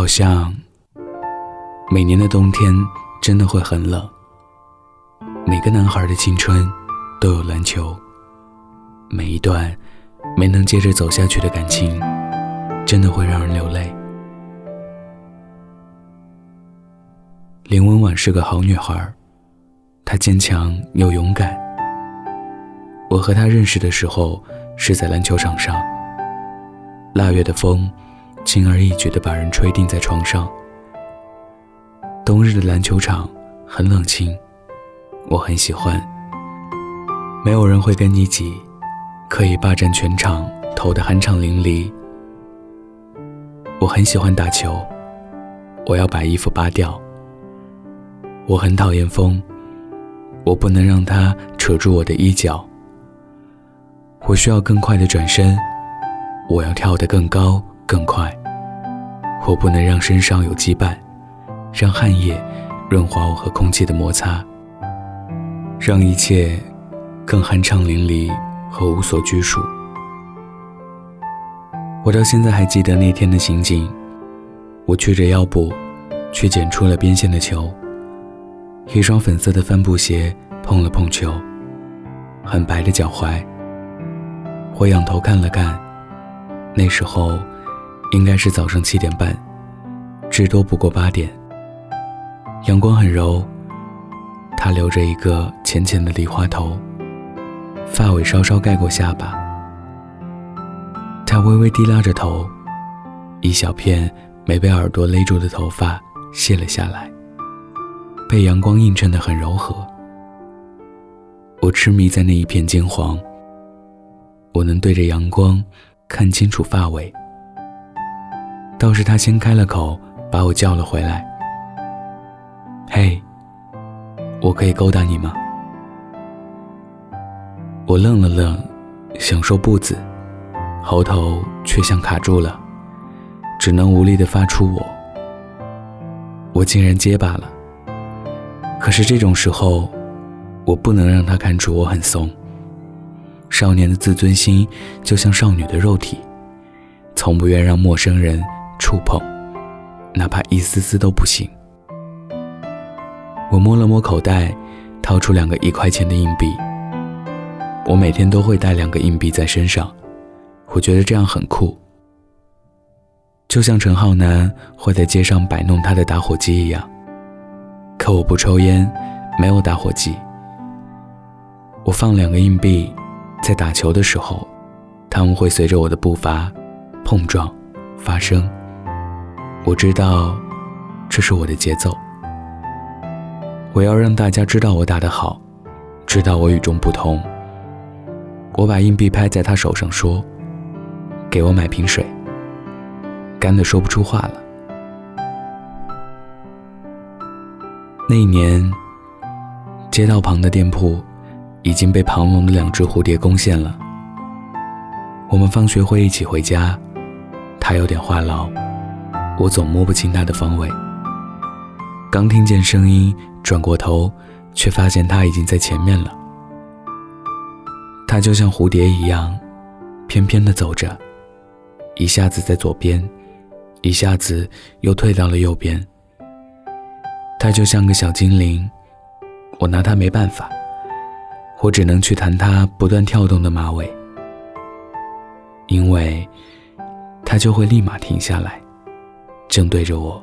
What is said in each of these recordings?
好像每年的冬天真的会很冷。每个男孩的青春都有篮球，每一段没能接着走下去的感情，真的会让人流泪。林文婉是个好女孩，她坚强又勇敢。我和她认识的时候是在篮球场上，腊月的风。轻而易举地把人吹定在床上。冬日的篮球场很冷清，我很喜欢。没有人会跟你挤，可以霸占全场，投得酣畅淋漓。我很喜欢打球，我要把衣服扒掉。我很讨厌风，我不能让它扯住我的衣角。我需要更快的转身，我要跳得更高。更快，我不能让身上有羁绊，让汗液润滑我和空气的摩擦，让一切更酣畅淋漓和无所拘束。我到现在还记得那天的情景，我曲着腰部，去捡出了边线的球，一双粉色的帆布鞋碰了碰球，很白的脚踝。我仰头看了看，那时候。应该是早上七点半，至多不过八点。阳光很柔，她留着一个浅浅的梨花头，发尾稍稍盖过下巴。她微微低拉着头，一小片没被耳朵勒住的头发卸了下来，被阳光映衬得很柔和。我痴迷在那一片金黄，我能对着阳光看清楚发尾。倒是他先开了口，把我叫了回来。嘿，我可以勾搭你吗？我愣了愣，想说不字，喉头却像卡住了，只能无力的发出我。我竟然结巴了。可是这种时候，我不能让他看出我很怂。少年的自尊心就像少女的肉体，从不愿让陌生人。触碰，哪怕一丝丝都不行。我摸了摸口袋，掏出两个一块钱的硬币。我每天都会带两个硬币在身上，我觉得这样很酷，就像陈浩南会在街上摆弄他的打火机一样。可我不抽烟，没有打火机。我放两个硬币，在打球的时候，他们会随着我的步伐碰撞发声。我知道，这是我的节奏。我要让大家知道我打得好，知道我与众不同。我把硬币拍在他手上，说：“给我买瓶水。”干的说不出话了。那一年，街道旁的店铺已经被庞龙的两只蝴蝶攻陷了。我们放学会一起回家，他有点话痨。我总摸不清他的方位。刚听见声音，转过头，却发现他已经在前面了。他就像蝴蝶一样，翩翩地走着，一下子在左边，一下子又退到了右边。他就像个小精灵，我拿他没办法，我只能去弹他不断跳动的马尾，因为他就会立马停下来。正对着我，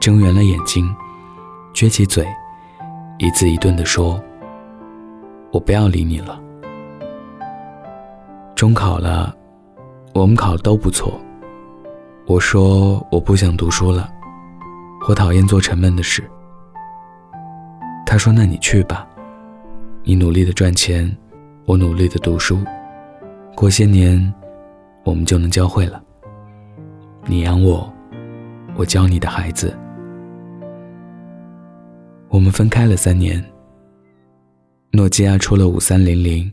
睁圆了眼睛，撅起嘴，一字一顿地说：“我不要理你了。”中考了，我们考的都不错。我说我不想读书了，我讨厌做沉闷的事。他说：“那你去吧，你努力的赚钱，我努力的读书，过些年，我们就能教会了。你养我。”我教你的孩子。我们分开了三年。诺基亚出了五三零零，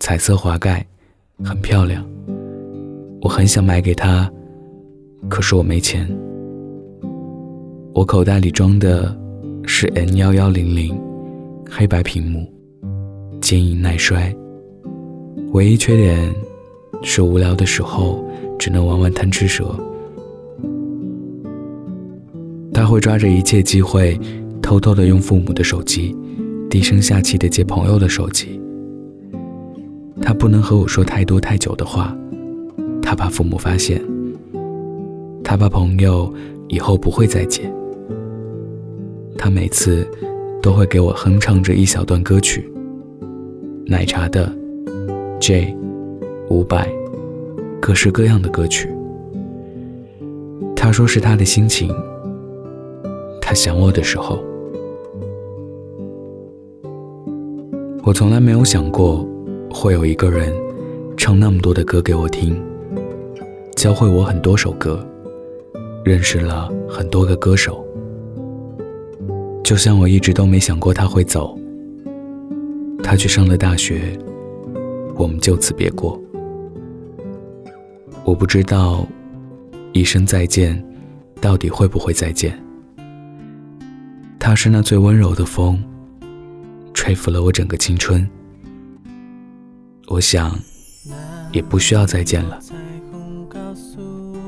彩色滑盖，很漂亮。我很想买给他，可是我没钱。我口袋里装的是 N 幺幺零零，黑白屏幕，坚硬耐摔。唯一缺点是无聊的时候只能玩玩贪吃蛇。他会抓着一切机会，偷偷的用父母的手机，低声下气的借朋友的手机。他不能和我说太多太久的话，他怕父母发现，他怕朋友以后不会再见。他每次都会给我哼唱着一小段歌曲，奶茶的，J，伍佰，各式各样的歌曲。他说是他的心情，他想我的时候。我从来没有想过。会有一个人唱那么多的歌给我听，教会我很多首歌，认识了很多个歌手。就像我一直都没想过他会走，他去上了大学，我们就此别过。我不知道一声再见到底会不会再见。他是那最温柔的风，吹拂了我整个青春。我想，也不需要再见了。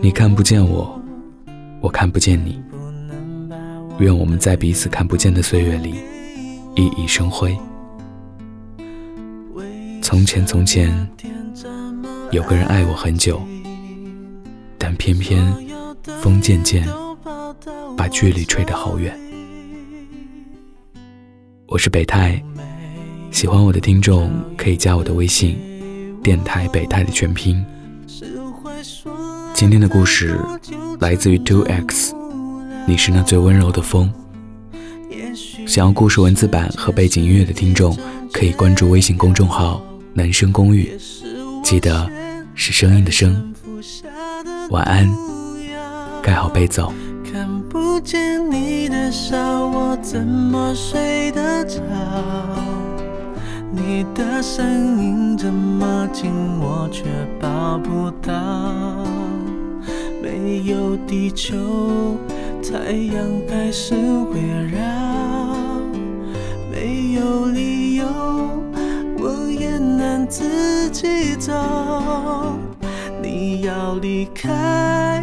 你看不见我，我看不见你。愿我们在彼此看不见的岁月里熠熠生辉。从前，从前，有个人爱我很久，但偏偏风渐渐把距离吹得好远。我是北太。喜欢我的听众可以加我的微信，电台北泰的全拼。今天的故事来自于 Two X，你是那最温柔的风。想要故事文字版和背景音乐的听众，可以关注微信公众号“男生公寓”，记得是声音的声。晚安，盖好被走。看不见你的笑，我怎么睡得着？你的声音这么近，我却抱不到。没有地球，太阳开始围绕。没有理由，我也能自己走。你要离开，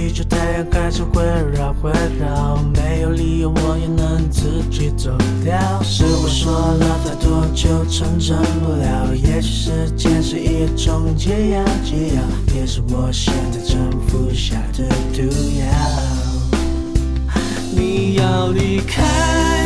地球、太阳开始环绕环绕，没有理由我也能自己走掉。是我说了太多就成真不了，也许时间是一种解药，解药也是我现在正服下的毒药。你要离开。